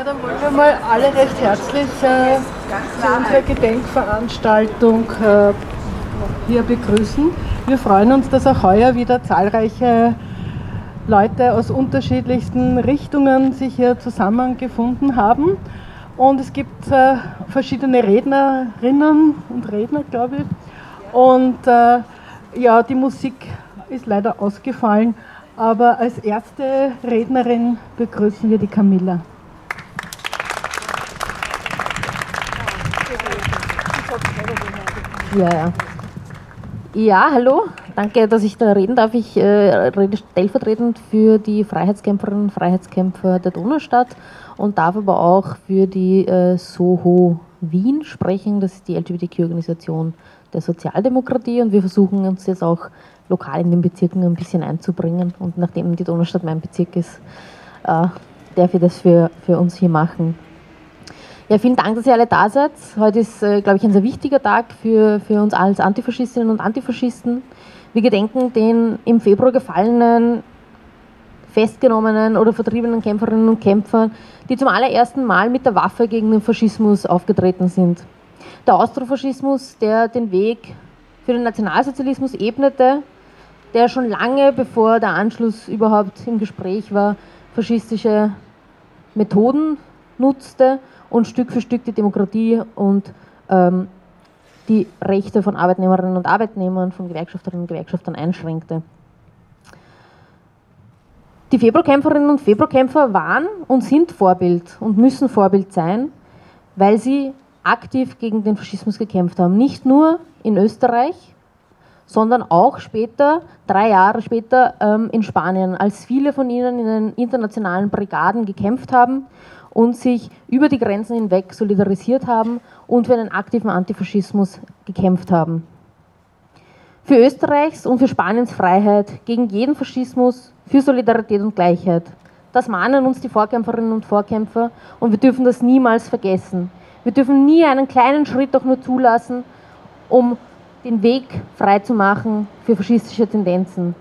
Ja, dann wollen wir mal alle recht herzlich äh, zu unserer Gedenkveranstaltung äh, hier begrüßen. Wir freuen uns, dass auch heuer wieder zahlreiche Leute aus unterschiedlichsten Richtungen sich hier zusammengefunden haben. Und es gibt äh, verschiedene Rednerinnen und Redner, glaube ich. Und äh, ja, die Musik ist leider ausgefallen, aber als erste Rednerin begrüßen wir die Camilla. Ja, ja. Ja, hallo. Danke, dass ich da reden darf. Ich äh, rede stellvertretend für die Freiheitskämpferinnen und Freiheitskämpfer der Donaustadt und darf aber auch für die äh, Soho Wien sprechen. Das ist die LGBTQ-Organisation der Sozialdemokratie und wir versuchen uns jetzt auch lokal in den Bezirken ein bisschen einzubringen. Und nachdem die Donaustadt mein Bezirk ist, äh, darf ich das für, für uns hier machen. Ja, vielen Dank, dass ihr alle da seid. Heute ist, äh, glaube ich, ein sehr wichtiger Tag für, für uns als Antifaschistinnen und Antifaschisten. Wir gedenken den im Februar gefallenen, festgenommenen oder vertriebenen Kämpferinnen und Kämpfern, die zum allerersten Mal mit der Waffe gegen den Faschismus aufgetreten sind. Der Austrofaschismus, der den Weg für den Nationalsozialismus ebnete, der schon lange bevor der Anschluss überhaupt im Gespräch war, faschistische Methoden nutzte und Stück für Stück die Demokratie und ähm, die Rechte von Arbeitnehmerinnen und Arbeitnehmern, von Gewerkschafterinnen und Gewerkschaftern einschränkte. Die Februarkämpferinnen und Februarkämpfer waren und sind Vorbild und müssen Vorbild sein, weil sie aktiv gegen den Faschismus gekämpft haben. Nicht nur in Österreich, sondern auch später, drei Jahre später ähm, in Spanien, als viele von ihnen in den internationalen Brigaden gekämpft haben und sich über die Grenzen hinweg solidarisiert haben und für einen aktiven Antifaschismus gekämpft haben. Für Österreichs und für Spaniens Freiheit, gegen jeden Faschismus, für Solidarität und Gleichheit. Das mahnen uns die Vorkämpferinnen und Vorkämpfer und wir dürfen das niemals vergessen. Wir dürfen nie einen kleinen Schritt auch nur zulassen, um den Weg frei zu machen für faschistische Tendenzen.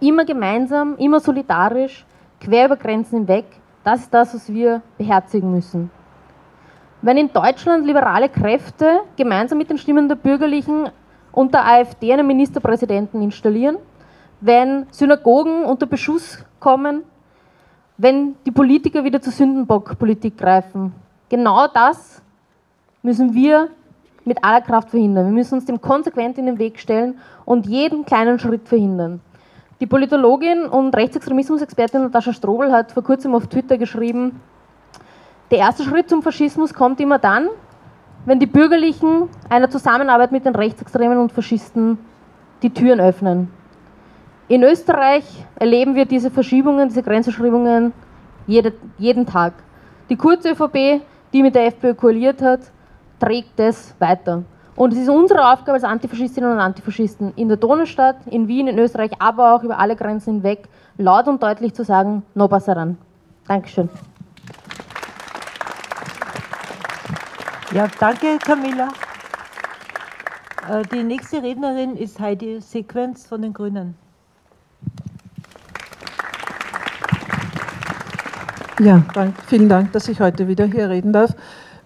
Immer gemeinsam, immer solidarisch, quer über Grenzen hinweg, das ist das, was wir beherzigen müssen. Wenn in Deutschland liberale Kräfte gemeinsam mit den Stimmen der Bürgerlichen und der AfD einen Ministerpräsidenten installieren, wenn Synagogen unter Beschuss kommen, wenn die Politiker wieder zur Sündenbockpolitik greifen. Genau das müssen wir mit aller Kraft verhindern. Wir müssen uns dem konsequent in den Weg stellen und jeden kleinen Schritt verhindern. Die Politologin und Rechtsextremismusexpertin Natascha Strobel hat vor kurzem auf Twitter geschrieben, der erste Schritt zum Faschismus kommt immer dann, wenn die Bürgerlichen einer Zusammenarbeit mit den Rechtsextremen und Faschisten die Türen öffnen. In Österreich erleben wir diese Verschiebungen, diese Grenzverschiebungen jede, jeden Tag. Die Kurz-ÖVP, die mit der FPÖ koaliert hat, trägt es weiter. Und es ist unsere Aufgabe als Antifaschistinnen und Antifaschisten in der Donaustadt, in Wien, in Österreich, aber auch über alle Grenzen hinweg, laut und deutlich zu sagen, no passaran. Dankeschön. Ja, danke Camilla. Äh, die nächste Rednerin ist Heidi Sequenz von den Grünen. Ja, dank, vielen Dank, dass ich heute wieder hier reden darf.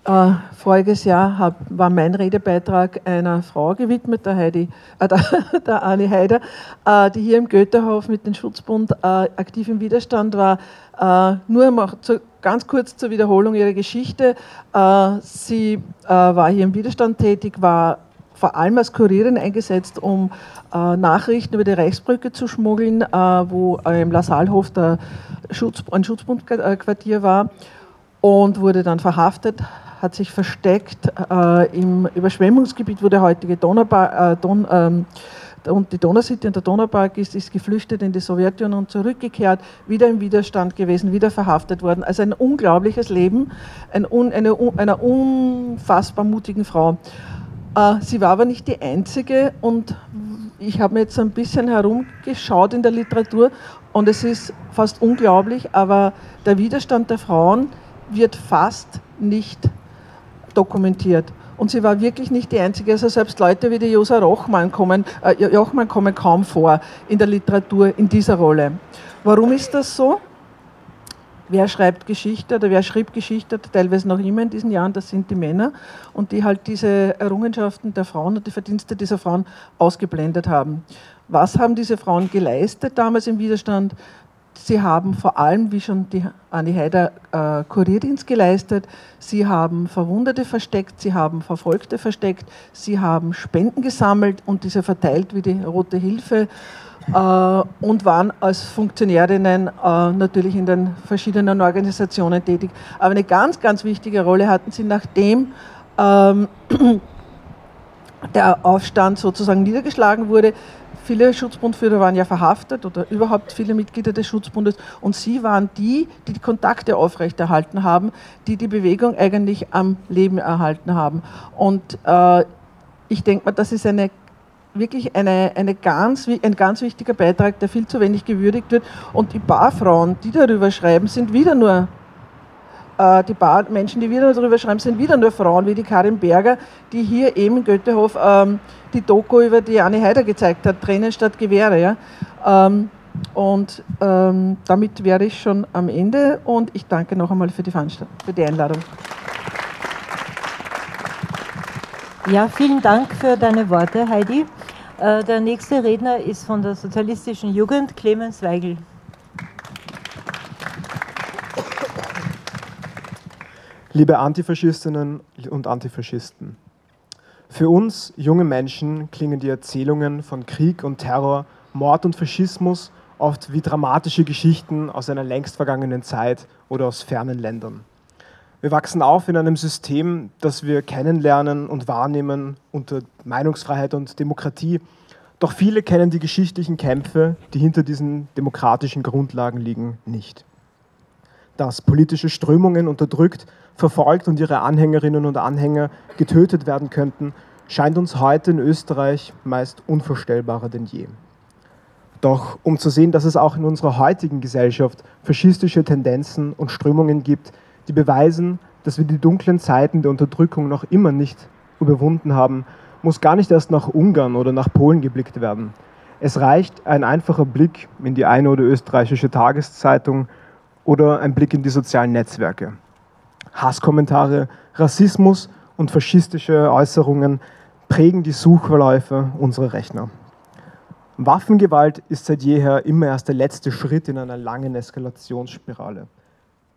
Äh, voriges Jahr hab, war mein Redebeitrag einer Frau gewidmet, der, Heidi, äh, der, der Anni Heider, äh, die hier im Goethehof mit dem Schutzbund äh, aktiv im Widerstand war. Äh, nur zu, ganz kurz zur Wiederholung ihrer Geschichte. Äh, sie war hier im Widerstand tätig, war vor allem als Kurierin eingesetzt, um Nachrichten über die Reichsbrücke zu schmuggeln, wo im Lassalhof der Schutz, ein Schutzbundquartier war und wurde dann verhaftet, hat sich versteckt äh, im Überschwemmungsgebiet, wo der heutige Donaupark, äh, Don, ähm, und die Donauscity und der Donaupark ist, ist geflüchtet in die Sowjetunion zurückgekehrt, wieder im Widerstand gewesen, wieder verhaftet worden. Also ein unglaubliches Leben ein, eine, einer unfassbar mutigen Frau. Äh, sie war aber nicht die einzige und ich habe mir jetzt ein bisschen herumgeschaut in der Literatur und es ist fast unglaublich, aber der Widerstand der Frauen wird fast nicht dokumentiert. Und sie war wirklich nicht die Einzige. Also selbst Leute wie die Josa Rochmann kommen, äh, Jochmann kommen kaum vor in der Literatur in dieser Rolle. Warum ist das so? wer schreibt Geschichte oder wer schrieb Geschichte, teilweise noch immer in diesen Jahren, das sind die Männer und die halt diese Errungenschaften der Frauen und die Verdienste dieser Frauen ausgeblendet haben. Was haben diese Frauen geleistet damals im Widerstand? Sie haben vor allem, wie schon die Anni Heider, äh, Kurierdienst geleistet. Sie haben Verwundete versteckt, sie haben Verfolgte versteckt, sie haben Spenden gesammelt und diese verteilt wie die Rote Hilfe äh, und waren als Funktionärinnen äh, natürlich in den verschiedenen Organisationen tätig. Aber eine ganz, ganz wichtige Rolle hatten sie, nachdem ähm, der Aufstand sozusagen niedergeschlagen wurde. Viele Schutzbundführer waren ja verhaftet oder überhaupt viele Mitglieder des Schutzbundes und sie waren die, die die Kontakte aufrechterhalten haben, die die Bewegung eigentlich am Leben erhalten haben. Und äh, ich denke mal, das ist eine wirklich eine, eine ganz, ein ganz wichtiger Beitrag, der viel zu wenig gewürdigt wird. Und die Barfrauen, die darüber schreiben, sind wieder nur die Bar Menschen, die wieder darüber schreiben, sind wieder nur Frauen wie die Karin Berger, die hier eben in Götterhof ähm, die Doku über die Anne Heider gezeigt hat, Tränen statt Gewehre. Ja? Ähm, und ähm, damit wäre ich schon am Ende und ich danke noch einmal für die Veranstaltung, für die Einladung. Ja, vielen Dank für deine Worte, Heidi. Äh, der nächste Redner ist von der Sozialistischen Jugend, Clemens Weigel. Liebe Antifaschistinnen und Antifaschisten, für uns junge Menschen klingen die Erzählungen von Krieg und Terror, Mord und Faschismus oft wie dramatische Geschichten aus einer längst vergangenen Zeit oder aus fernen Ländern. Wir wachsen auf in einem System, das wir kennenlernen und wahrnehmen unter Meinungsfreiheit und Demokratie. Doch viele kennen die geschichtlichen Kämpfe, die hinter diesen demokratischen Grundlagen liegen, nicht. Dass politische Strömungen unterdrückt verfolgt und ihre Anhängerinnen und Anhänger getötet werden könnten, scheint uns heute in Österreich meist unvorstellbarer denn je. Doch um zu sehen, dass es auch in unserer heutigen Gesellschaft faschistische Tendenzen und Strömungen gibt, die beweisen, dass wir die dunklen Zeiten der Unterdrückung noch immer nicht überwunden haben, muss gar nicht erst nach Ungarn oder nach Polen geblickt werden. Es reicht ein einfacher Blick in die eine oder österreichische Tageszeitung oder ein Blick in die sozialen Netzwerke. Hasskommentare, Rassismus und faschistische Äußerungen prägen die Suchverläufe unserer Rechner. Waffengewalt ist seit jeher immer erst der letzte Schritt in einer langen Eskalationsspirale.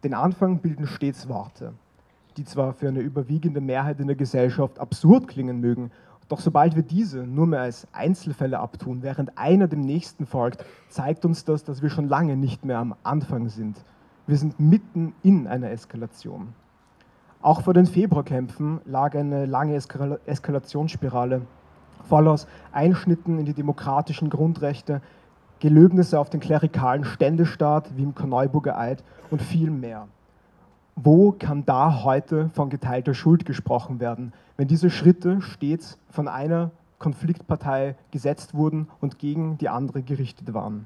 Den Anfang bilden stets Worte, die zwar für eine überwiegende Mehrheit in der Gesellschaft absurd klingen mögen, doch sobald wir diese nur mehr als Einzelfälle abtun, während einer dem nächsten folgt, zeigt uns das, dass wir schon lange nicht mehr am Anfang sind. Wir sind mitten in einer Eskalation. Auch vor den Februarkämpfen lag eine lange Eskal Eskalationsspirale, voll aus Einschnitten in die demokratischen Grundrechte, Gelöbnisse auf den klerikalen Ständestaat wie im Korneuburger Eid und viel mehr. Wo kann da heute von geteilter Schuld gesprochen werden, wenn diese Schritte stets von einer Konfliktpartei gesetzt wurden und gegen die andere gerichtet waren?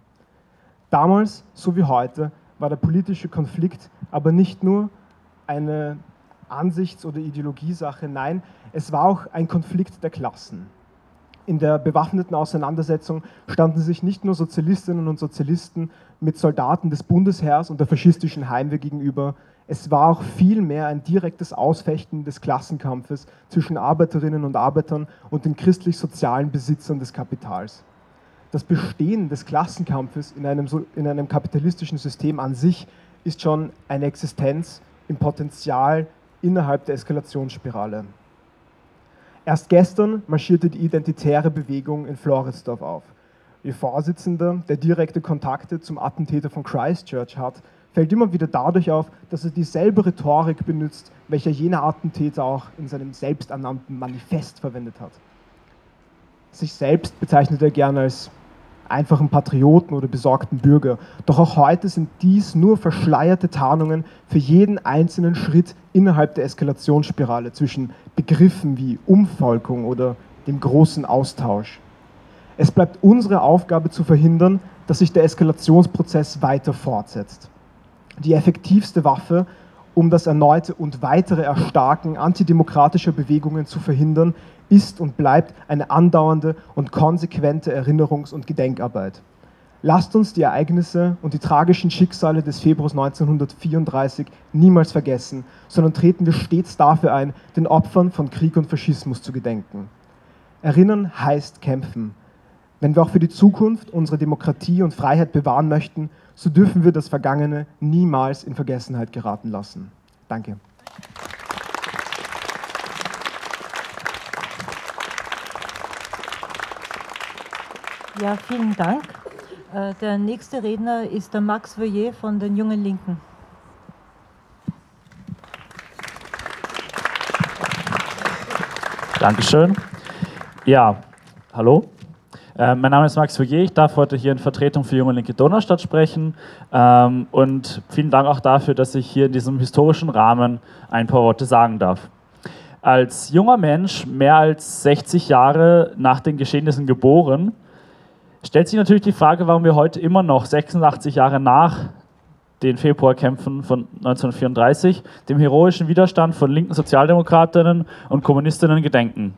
Damals, so wie heute, war der politische Konflikt aber nicht nur eine Ansichts- oder Ideologiesache. Nein, es war auch ein Konflikt der Klassen. In der bewaffneten Auseinandersetzung standen sich nicht nur Sozialistinnen und Sozialisten mit Soldaten des Bundesheers und der faschistischen Heimwehr gegenüber, es war auch vielmehr ein direktes Ausfechten des Klassenkampfes zwischen Arbeiterinnen und Arbeitern und den christlich-sozialen Besitzern des Kapitals. Das Bestehen des Klassenkampfes in einem, in einem kapitalistischen System an sich ist schon eine Existenz im Potenzial innerhalb der Eskalationsspirale. Erst gestern marschierte die identitäre Bewegung in Floridsdorf auf. Ihr Vorsitzender, der direkte Kontakte zum Attentäter von Christchurch hat, fällt immer wieder dadurch auf, dass er dieselbe Rhetorik benutzt, welcher jener Attentäter auch in seinem selbsternannten Manifest verwendet hat. Sich selbst bezeichnet er gerne als einfachen Patrioten oder besorgten Bürger. Doch auch heute sind dies nur verschleierte Tarnungen für jeden einzelnen Schritt innerhalb der Eskalationsspirale zwischen Begriffen wie Umvolkung oder dem großen Austausch. Es bleibt unsere Aufgabe zu verhindern, dass sich der Eskalationsprozess weiter fortsetzt. Die effektivste Waffe, um das erneute und weitere Erstarken antidemokratischer Bewegungen zu verhindern, ist und bleibt eine andauernde und konsequente Erinnerungs- und Gedenkarbeit. Lasst uns die Ereignisse und die tragischen Schicksale des Februars 1934 niemals vergessen, sondern treten wir stets dafür ein, den Opfern von Krieg und Faschismus zu gedenken. Erinnern heißt kämpfen. Wenn wir auch für die Zukunft unsere Demokratie und Freiheit bewahren möchten, so dürfen wir das Vergangene niemals in Vergessenheit geraten lassen. Danke. Ja, vielen Dank. Äh, der nächste Redner ist der Max Voyer von den Jungen Linken. Dankeschön. Ja, hallo. Äh, mein Name ist Max Voyer. Ich darf heute hier in Vertretung für Junge Linke Donaustadt sprechen. Ähm, und vielen Dank auch dafür, dass ich hier in diesem historischen Rahmen ein paar Worte sagen darf. Als junger Mensch, mehr als 60 Jahre nach den Geschehnissen geboren, stellt sich natürlich die Frage, warum wir heute immer noch 86 Jahre nach den Februarkämpfen von 1934 dem heroischen Widerstand von linken Sozialdemokratinnen und Kommunistinnen gedenken.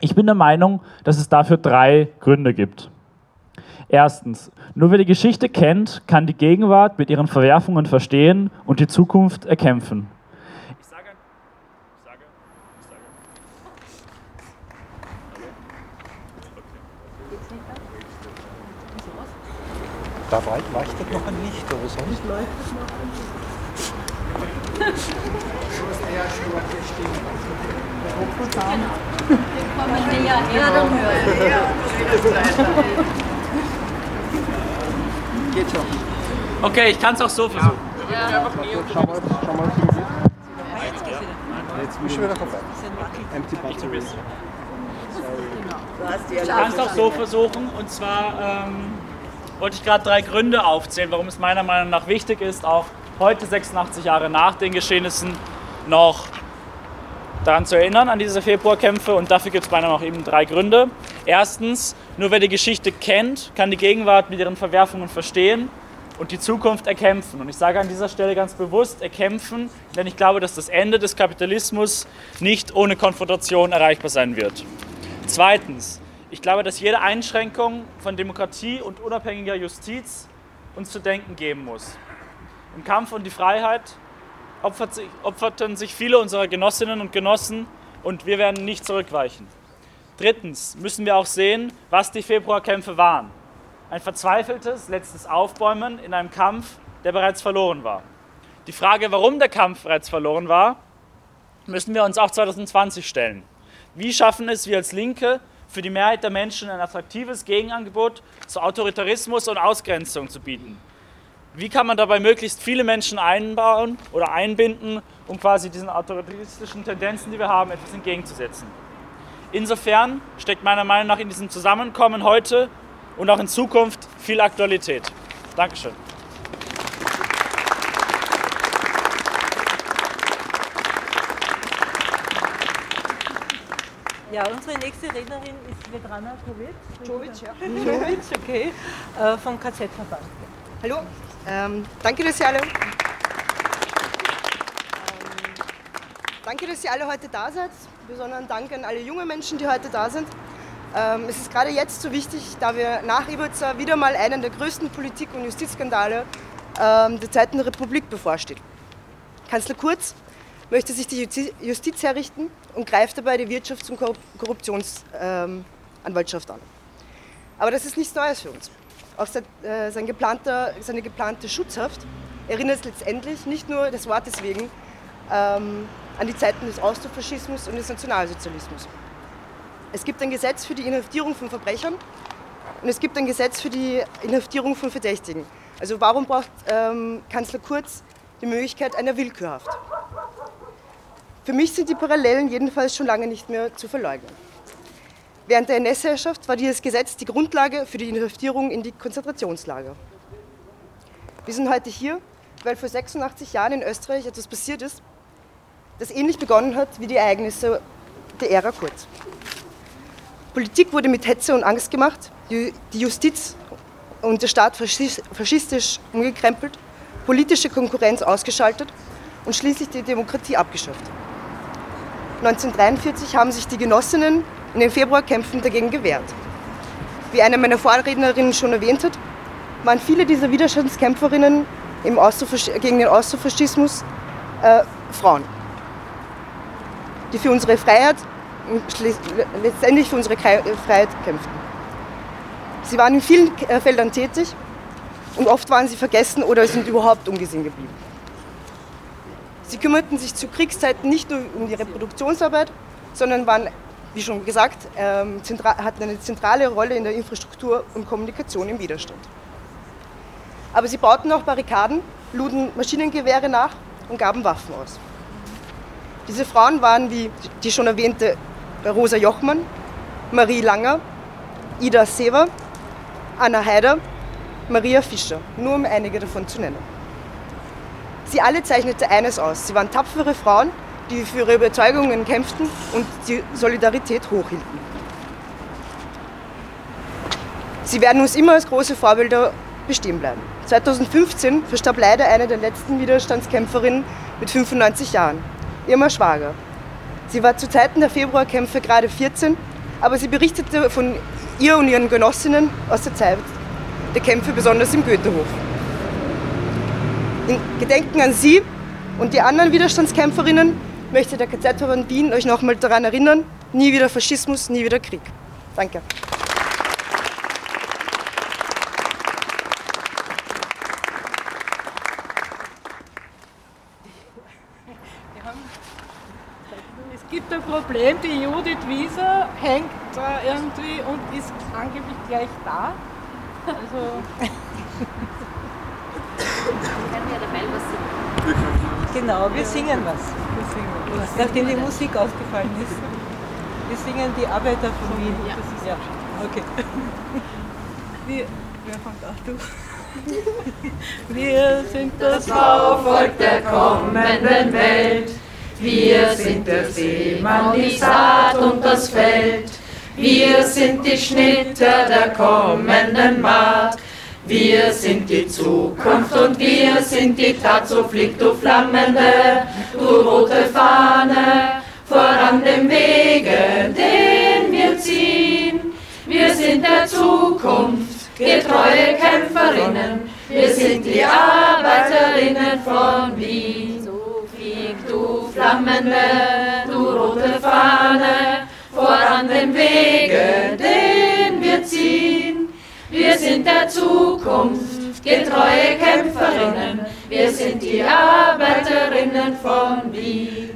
Ich bin der Meinung, dass es dafür drei Gründe gibt. Erstens, nur wer die Geschichte kennt, kann die Gegenwart mit ihren Verwerfungen verstehen und die Zukunft erkämpfen. Da leuchtet noch ein Licht, oder sonst? Nicht leuchtet noch ein Licht. kommen wir ja her, dann hören. Geht schon. Okay, ich kann es auch so versuchen. Ja. Schau mal, schau mal. Jetzt bist du wieder vorbei. Empty battery. Ich kann es auch so versuchen und zwar ähm, wollte ich gerade drei Gründe aufzählen, warum es meiner Meinung nach wichtig ist, auch heute 86 Jahre nach den Geschehnissen noch daran zu erinnern, an diese Februarkämpfe. Und dafür gibt es meiner Meinung nach eben drei Gründe. Erstens, nur wer die Geschichte kennt, kann die Gegenwart mit ihren Verwerfungen verstehen und die Zukunft erkämpfen. Und ich sage an dieser Stelle ganz bewusst erkämpfen, denn ich glaube, dass das Ende des Kapitalismus nicht ohne Konfrontation erreichbar sein wird. Zweitens, ich glaube, dass jede Einschränkung von Demokratie und unabhängiger Justiz uns zu denken geben muss. Im Kampf um die Freiheit opferten sich viele unserer Genossinnen und Genossen und wir werden nicht zurückweichen. Drittens müssen wir auch sehen, was die Februarkämpfe waren. Ein verzweifeltes letztes Aufbäumen in einem Kampf, der bereits verloren war. Die Frage, warum der Kampf bereits verloren war, müssen wir uns auch 2020 stellen. Wie schaffen es wir als Linke, für die Mehrheit der Menschen ein attraktives Gegenangebot zu Autoritarismus und Ausgrenzung zu bieten? Wie kann man dabei möglichst viele Menschen einbauen oder einbinden, um quasi diesen autoritaristischen Tendenzen, die wir haben, etwas entgegenzusetzen? Insofern steckt meiner Meinung nach in diesem Zusammenkommen heute und auch in Zukunft viel Aktualität. Dankeschön. Ja, unsere nächste Rednerin ist Vedrana Kovic. Jovic, ja. Jovic, okay, äh, vom KZ-Verband. Hallo, ähm, danke, dass ihr alle. Ähm, danke, dass ihr alle heute da seid. Besonderen Dank an alle jungen Menschen, die heute da sind. Ähm, es ist gerade jetzt so wichtig, da wir nach Ibiza wieder mal einen der größten Politik- und Justizskandale ähm, der Zweiten Republik bevorsteht. Kanzler Kurz möchte sich die Justiz herrichten und greift dabei die Wirtschafts- und Korruptionsanwaltschaft an. Aber das ist nichts Neues für uns. Auch äh, sein geplanter, seine geplante Schutzhaft erinnert letztendlich nicht nur des Wortes wegen ähm, an die Zeiten des Austrofaschismus und des Nationalsozialismus. Es gibt ein Gesetz für die Inhaftierung von Verbrechern und es gibt ein Gesetz für die Inhaftierung von Verdächtigen. Also warum braucht ähm, Kanzler Kurz die Möglichkeit einer Willkürhaft? Für mich sind die Parallelen jedenfalls schon lange nicht mehr zu verleugnen. Während der NS-Herrschaft war dieses Gesetz die Grundlage für die Inhaftierung in die Konzentrationslager. Wir sind heute hier, weil vor 86 Jahren in Österreich etwas passiert ist, das ähnlich begonnen hat wie die Ereignisse der Ära Kurz. Politik wurde mit Hetze und Angst gemacht, die Justiz und der Staat faschistisch umgekrempelt, politische Konkurrenz ausgeschaltet und schließlich die Demokratie abgeschafft. 1943 haben sich die Genossinnen in den Februarkämpfen dagegen gewehrt. Wie eine meiner Vorrednerinnen schon erwähnt hat, waren viele dieser Widerstandskämpferinnen im gegen den Austrofaschismus äh, Frauen, die für unsere Freiheit letztendlich für unsere Freiheit kämpften. Sie waren in vielen äh, Feldern tätig und oft waren sie vergessen oder sind überhaupt ungesehen geblieben. Sie kümmerten sich zu Kriegszeiten nicht nur um die Reproduktionsarbeit, sondern waren, wie schon gesagt, ähm, hatten eine zentrale Rolle in der Infrastruktur und Kommunikation im Widerstand. Aber sie bauten auch Barrikaden, luden Maschinengewehre nach und gaben Waffen aus. Diese Frauen waren wie die schon erwähnte Rosa Jochmann, Marie Langer, Ida Sever, Anna Haider, Maria Fischer, nur um einige davon zu nennen. Sie alle zeichnete eines aus. Sie waren tapfere Frauen, die für ihre Überzeugungen kämpften und die Solidarität hochhielten. Sie werden uns immer als große Vorbilder bestehen bleiben. 2015 verstarb leider eine der letzten Widerstandskämpferinnen mit 95 Jahren, Irma Schwager. Sie war zu Zeiten der Februarkämpfe gerade 14, aber sie berichtete von ihr und ihren Genossinnen aus der Zeit der Kämpfe, besonders im Goethehof. In Gedenken an Sie und die anderen Widerstandskämpferinnen möchte der KZ-Verband Wien euch nochmal daran erinnern, nie wieder Faschismus, nie wieder Krieg. Danke. Es gibt ein Problem, die Judith Wieser hängt da irgendwie und ist angeblich gleich da. Also. Genau, wir singen was. Wir singen was. Nachdem die Musik ausgefallen ist. Wir singen die Arbeiter von Wien. Ja, das ist ja. Okay. Wir, wer fängt auch du? Wir sind das Bauvolk der kommenden Welt. Wir sind der Seemann, die Saat und das Feld. Wir sind die Schnitter der kommenden Maat. Wir sind die Zukunft und wir sind die Tat, so fliegt du flammende, du rote Fahne, voran dem Wege, den wir ziehen. Wir sind der Zukunft, getreue Kämpferinnen, wir sind die Arbeiterinnen von Wien. So flieg du flammende, du rote Fahne, voran dem Wege, den. Wir sind der Zukunft, getreue Kämpferinnen, wir sind die Arbeiterinnen von Wien.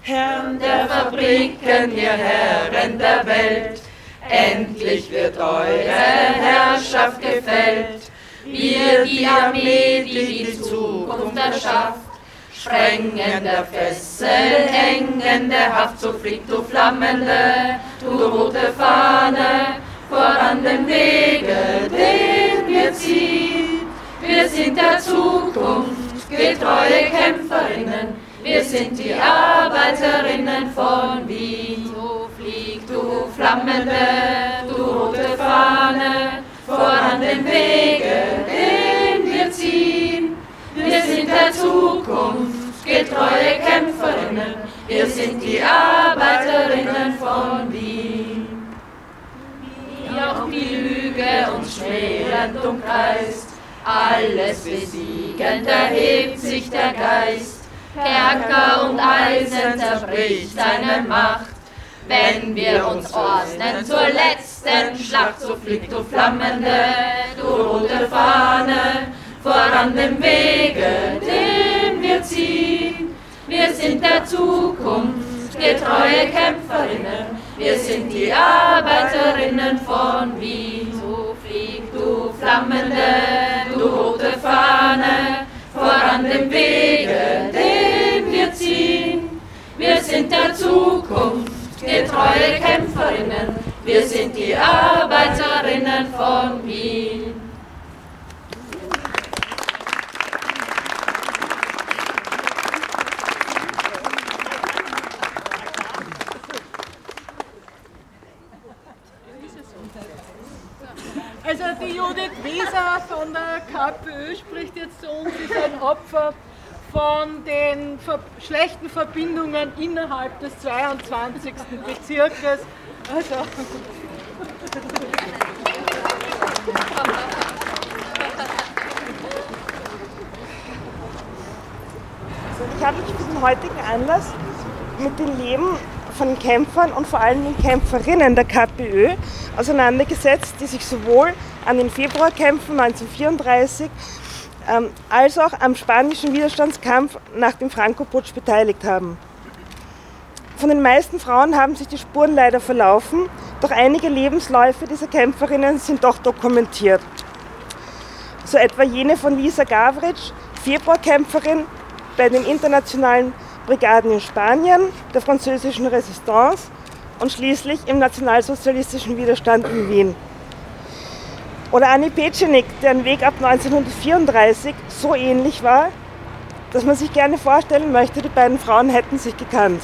Herren der Fabriken, ihr Herren der Welt, endlich wird eure Herrschaft gefällt. Wir, die Armee, die die Zukunft erschafft, Sprengen der Fesseln, engen der Haft, so fliegt du flammende, du rote Fahne, voran dem Wege, den wir ziehen. Wir sind der Zukunft, getreue Kämpferinnen, wir sind die Arbeiterinnen von Wien. So flieg du flammende, du rote Fahne, voran dem Wege, den wir ziehen. Wir sind der Zukunft, getreue Kämpferinnen, wir sind die Arbeiterinnen von Wien. Die Lüge uns schwerend umkreist, alles besiegend erhebt sich der Geist. Kerker und Eisen zerbricht seine Macht. Wenn wir uns ordnen zur letzten Schlacht, so fliegt du flammende, du rote Fahne, voran dem Wege, den wir ziehen. Wir sind der Zukunft, getreue Kämpferinnen, wir sind die Arbeiterinnen von Wien. So flieg du flammende, du rote Fahne, voran dem Wege, den wir ziehen. Wir sind der Zukunft, getreue Kämpferinnen, wir sind die Arbeiterinnen von Wien. Judith Wieser von der KPÖ spricht jetzt zu uns, ist ein Opfer von den ver schlechten Verbindungen innerhalb des 22. Bezirkes. Also. Ich habe mich für den heutigen Anlass mit dem Leben von Kämpfern und vor allem den Kämpferinnen der KPÖ auseinandergesetzt, die sich sowohl an den Februarkämpfen 1934 ähm, als auch am spanischen Widerstandskampf nach dem Franco-Putsch beteiligt haben. Von den meisten Frauen haben sich die Spuren leider verlaufen, doch einige Lebensläufe dieser Kämpferinnen sind doch dokumentiert. So etwa jene von Lisa Gavritsch, Februarkämpferin bei den internationalen Brigaden in Spanien, der französischen Resistance und schließlich im nationalsozialistischen Widerstand in Wien. Oder Annie Petschenik, deren Weg ab 1934 so ähnlich war, dass man sich gerne vorstellen möchte, die beiden Frauen hätten sich gekannt.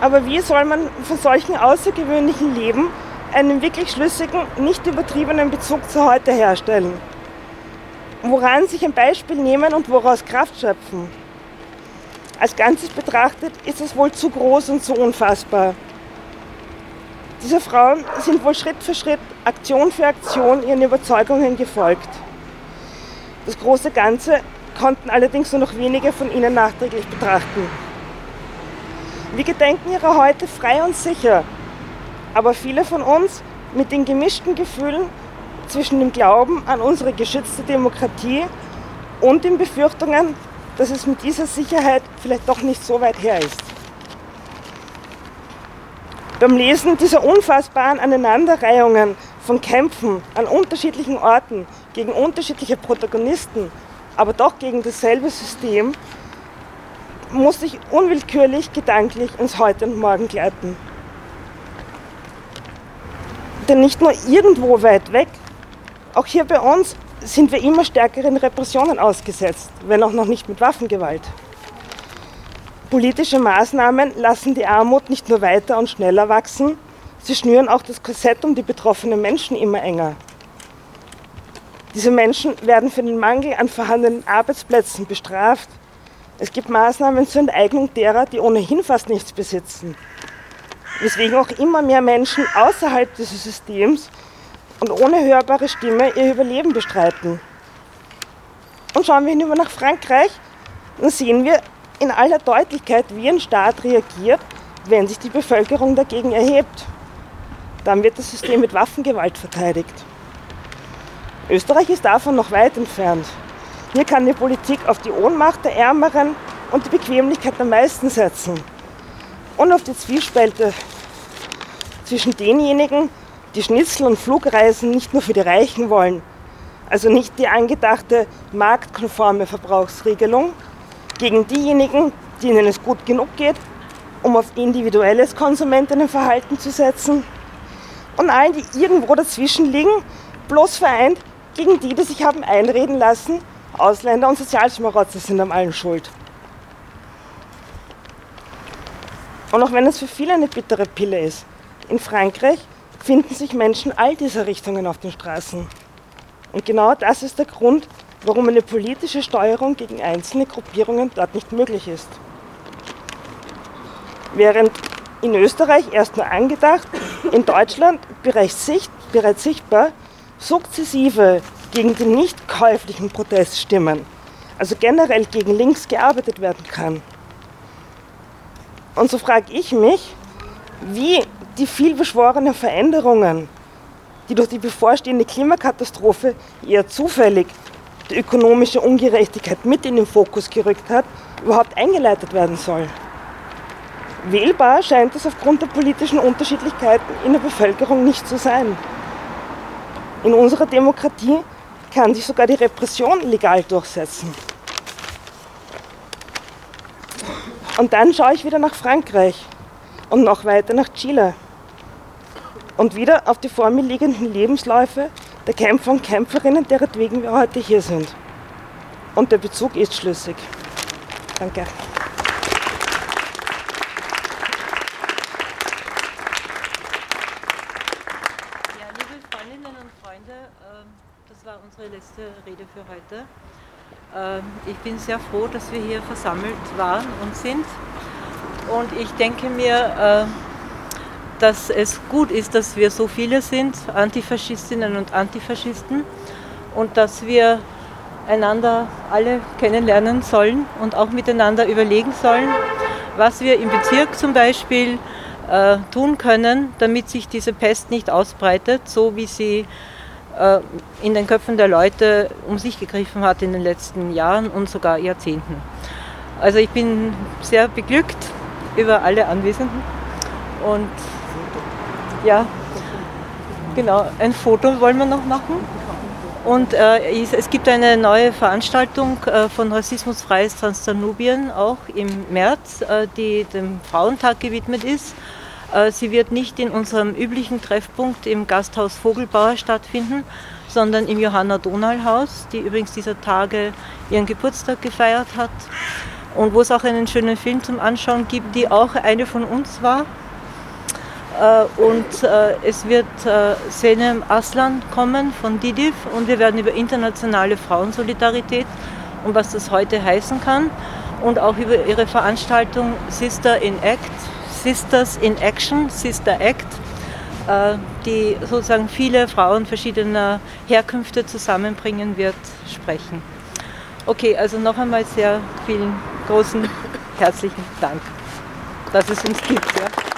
Aber wie soll man von solchen außergewöhnlichen Leben einen wirklich schlüssigen, nicht übertriebenen Bezug zu heute herstellen? Woran sich ein Beispiel nehmen und woraus Kraft schöpfen? Als Ganzes betrachtet ist es wohl zu groß und zu unfassbar. Diese Frauen sind wohl Schritt für Schritt, Aktion für Aktion ihren Überzeugungen gefolgt. Das große Ganze konnten allerdings nur noch wenige von ihnen nachträglich betrachten. Wir gedenken ihrer heute frei und sicher, aber viele von uns mit den gemischten Gefühlen zwischen dem Glauben an unsere geschützte Demokratie und den Befürchtungen, dass es mit dieser Sicherheit vielleicht doch nicht so weit her ist. Beim Lesen dieser unfassbaren Aneinanderreihungen von Kämpfen an unterschiedlichen Orten gegen unterschiedliche Protagonisten, aber doch gegen dasselbe System, muss ich unwillkürlich gedanklich ins Heute und Morgen gleiten. Denn nicht nur irgendwo weit weg, auch hier bei uns sind wir immer stärkeren Repressionen ausgesetzt, wenn auch noch nicht mit Waffengewalt. Politische Maßnahmen lassen die Armut nicht nur weiter und schneller wachsen, sie schnüren auch das Korsett um die betroffenen Menschen immer enger. Diese Menschen werden für den Mangel an vorhandenen Arbeitsplätzen bestraft. Es gibt Maßnahmen zur Enteignung derer, die ohnehin fast nichts besitzen. Weswegen auch immer mehr Menschen außerhalb dieses Systems und ohne hörbare Stimme ihr Überleben bestreiten. Und schauen wir hinüber nach Frankreich, dann sehen wir, in aller Deutlichkeit, wie ein Staat reagiert, wenn sich die Bevölkerung dagegen erhebt. Dann wird das System mit Waffengewalt verteidigt. Österreich ist davon noch weit entfernt. Hier kann die Politik auf die Ohnmacht der Ärmeren und die Bequemlichkeit der meisten setzen. Und auf die Zwiespalte zwischen denjenigen, die Schnitzel und Flugreisen nicht nur für die Reichen wollen, also nicht die angedachte marktkonforme Verbrauchsregelung, gegen diejenigen, denen es gut genug geht, um auf individuelles Konsumentinnenverhalten zu setzen. Und allen, die irgendwo dazwischen liegen, bloß vereint gegen die, die sich haben einreden lassen, Ausländer und Sozialschmarotzer sind am allen schuld. Und auch wenn es für viele eine bittere Pille ist, in Frankreich finden sich Menschen all dieser Richtungen auf den Straßen. Und genau das ist der Grund, warum eine politische Steuerung gegen einzelne Gruppierungen dort nicht möglich ist. Während in Österreich erst nur angedacht, in Deutschland bereits, sicht, bereits sichtbar sukzessive gegen die nicht käuflichen Proteststimmen, also generell gegen links gearbeitet werden kann. Und so frage ich mich, wie die vielbeschworenen Veränderungen, die durch die bevorstehende Klimakatastrophe eher zufällig die ökonomische Ungerechtigkeit mit in den Fokus gerückt hat, überhaupt eingeleitet werden soll. Wählbar scheint es aufgrund der politischen Unterschiedlichkeiten in der Bevölkerung nicht zu sein. In unserer Demokratie kann sich sogar die Repression legal durchsetzen. Und dann schaue ich wieder nach Frankreich und noch weiter nach Chile. Und wieder auf die vor mir liegenden Lebensläufe der Kämpfer und Kämpferinnen, deretwegen wir heute hier sind. Und der Bezug ist schlüssig. Danke. Ja, liebe Freundinnen und Freunde, ähm, das war unsere letzte Rede für heute. Ähm, ich bin sehr froh, dass wir hier versammelt waren und sind. Und ich denke mir, ähm, dass es gut ist, dass wir so viele sind, Antifaschistinnen und Antifaschisten, und dass wir einander alle kennenlernen sollen und auch miteinander überlegen sollen, was wir im Bezirk zum Beispiel äh, tun können, damit sich diese Pest nicht ausbreitet, so wie sie äh, in den Köpfen der Leute um sich gegriffen hat in den letzten Jahren und sogar Jahrzehnten. Also ich bin sehr beglückt über alle Anwesenden und ja, genau, ein Foto wollen wir noch machen. Und äh, es gibt eine neue Veranstaltung äh, von Rassismusfreies Transdanubien auch im März, äh, die dem Frauentag gewidmet ist. Äh, sie wird nicht in unserem üblichen Treffpunkt im Gasthaus Vogelbauer stattfinden, sondern im Johanna-Donal-Haus, die übrigens dieser Tage ihren Geburtstag gefeiert hat. Und wo es auch einen schönen Film zum Anschauen gibt, die auch eine von uns war. Äh, und äh, es wird äh, Senem Aslan kommen von Didiv und wir werden über internationale Frauensolidarität und was das heute heißen kann und auch über ihre Veranstaltung Sister in Act, Sisters in Action, Sister Act, die sozusagen viele Frauen verschiedener Herkünfte zusammenbringen wird, sprechen. Okay, also noch einmal sehr vielen großen herzlichen Dank, dass es uns gibt. Ja.